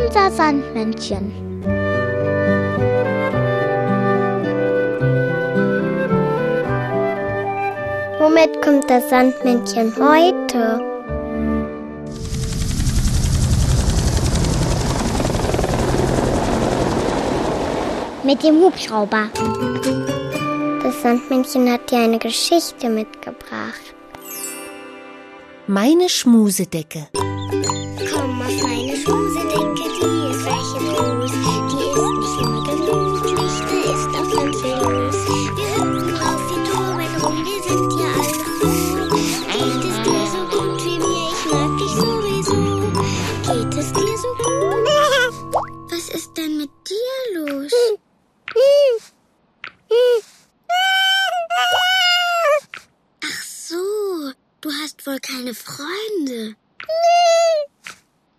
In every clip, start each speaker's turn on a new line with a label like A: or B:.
A: Unser Sandmännchen. Womit kommt das Sandmännchen heute? Mit dem Hubschrauber. Das Sandmännchen hat dir eine Geschichte mitgebracht.
B: Meine Schmusedecke.
A: Komm auf meine Schmusedecke, die ist welche groß. Die ist nicht nur gemütlich, da ist auch ganz viel los. Wir hüpfen drauf, wir toben rum, wir sind ja alle froh. Geht es dir so gut wie mir, ich mag dich sowieso. Geht es dir so gut? Was ist denn mit dir los? Ach so, du hast wohl keine Freunde.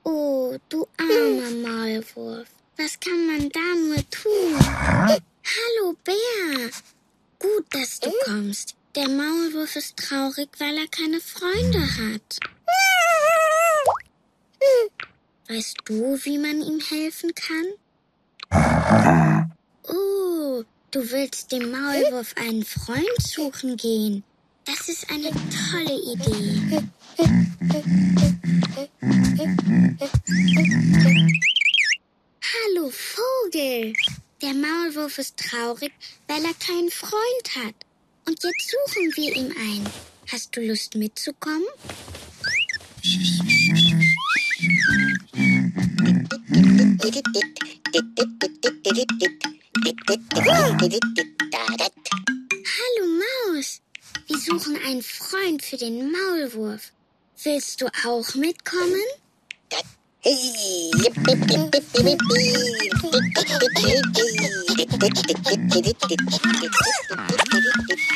A: Oh, du armer Maulwurf. Was kann man da nur tun? Hallo, Bär. Gut, dass du kommst. Der Maulwurf ist traurig, weil er keine Freunde hat. Weißt du, wie man ihm helfen kann? Oh, du willst dem Maulwurf einen Freund suchen gehen. Das ist eine tolle Idee. Hallo Vogel. Der Maulwurf ist traurig, weil er keinen Freund hat. Und jetzt suchen wir ihm einen. Hast du Lust mitzukommen? Suchen einen Freund für den Maulwurf. Willst du auch mitkommen?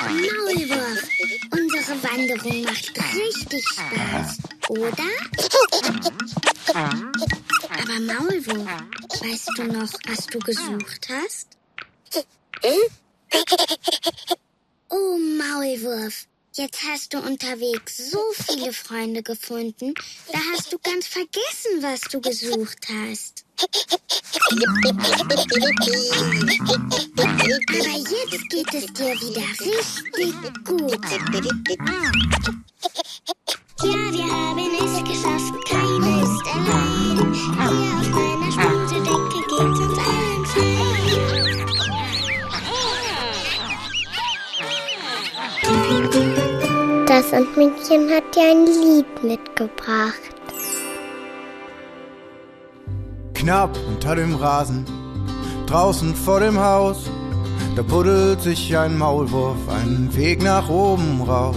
A: Maulwurf, unsere Wanderung macht richtig Spaß, oder? Aber Maulwurf, weißt du noch, was du gesucht hast? Oh, Maulwurf, jetzt hast du unterwegs so viele Freunde gefunden, da hast du ganz vergessen, was du gesucht hast. Aber jetzt geht es dir wieder richtig gut. Ja, wir Sandmännchen hat dir ein Lied mitgebracht.
C: Knapp unter dem Rasen, draußen vor dem Haus, da buddelt sich ein Maulwurf einen Weg nach oben raus,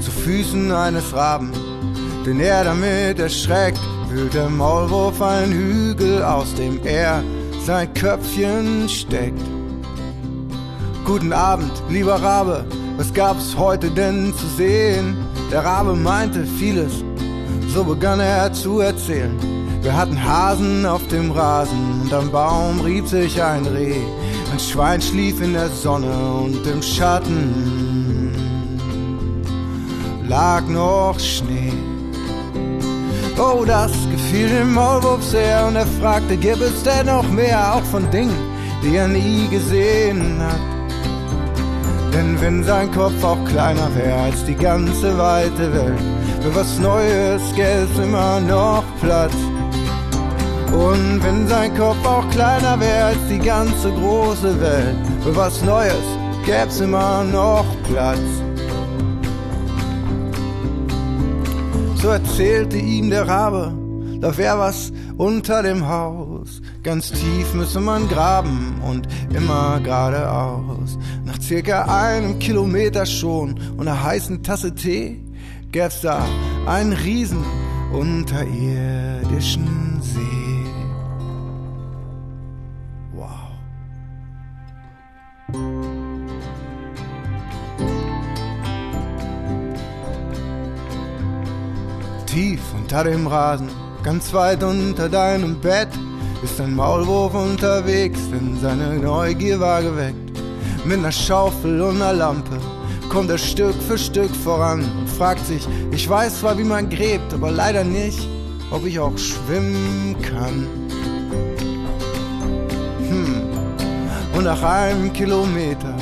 C: zu Füßen eines Raben, den er damit erschreckt, wühlt der Maulwurf einen Hügel, aus dem er sein Köpfchen steckt. Guten Abend, lieber Rabe, was gab's heute denn zu sehen? Der Rabe meinte vieles, so begann er zu erzählen. Wir hatten Hasen auf dem Rasen und am Baum rieb sich ein Reh. Ein Schwein schlief in der Sonne und im Schatten lag noch Schnee. Oh, das gefiel dem Maulwurf sehr und er fragte, gibt es denn noch mehr, auch von Dingen, die er nie gesehen hat? Denn wenn sein Kopf auch kleiner wäre als die ganze weite Welt, für was Neues gäbe immer noch Platz. Und wenn sein Kopf auch kleiner wäre als die ganze große Welt, für was Neues gäb's immer noch Platz. So erzählte ihm der Rabe, da wär was unter dem Haus. Ganz tief müsse man graben und immer geradeaus. Nach circa einem Kilometer schon und einer heißen Tasse Tee gäb's da einen riesen unterirdischen See. Wow. Tief unter dem Rasen, ganz weit unter deinem Bett, ist ein Maulwurf unterwegs, denn seine Neugier war geweckt. Mit ner Schaufel und ner Lampe kommt er Stück für Stück voran und
D: fragt sich, ich weiß zwar, wie man gräbt, aber leider nicht, ob ich auch schwimmen kann. Hm. Und nach einem Kilometer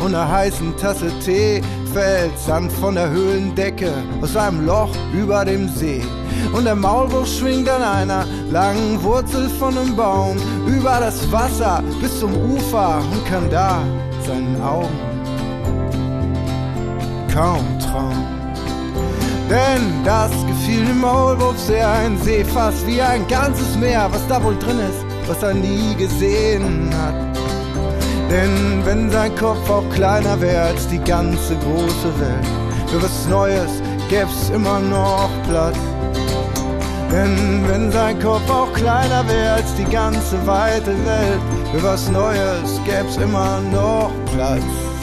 D: und einer heißen Tasse Tee fällt Sand von der Höhlendecke aus einem Loch über dem See. Und der Maulwurf schwingt an einer langen Wurzel von einem Baum über das Wasser bis zum Ufer und kann da seinen Augen kaum trauen. Denn das gefiel dem Maulwurf sehr, ein See fast wie ein ganzes Meer, was da wohl drin ist, was er nie gesehen hat. Denn wenn sein Kopf auch kleiner wäre als die ganze große Welt, für was Neues gäb's immer noch Platz. Denn wenn sein Kopf auch kleiner wäre als die ganze weite Welt, für was Neues gäb's immer noch Platz.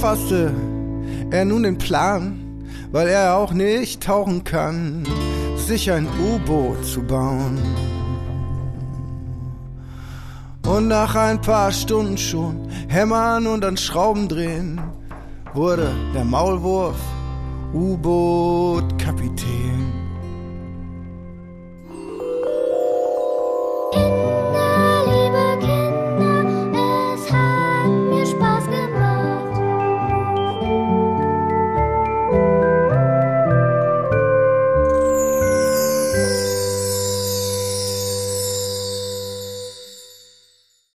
D: Fasste er nun den Plan, weil er auch nicht tauchen kann, sich ein U-Boot zu bauen. Und nach ein paar Stunden schon hämmern und an Schrauben drehen, wurde der Maulwurf U-Boot-Kapitän.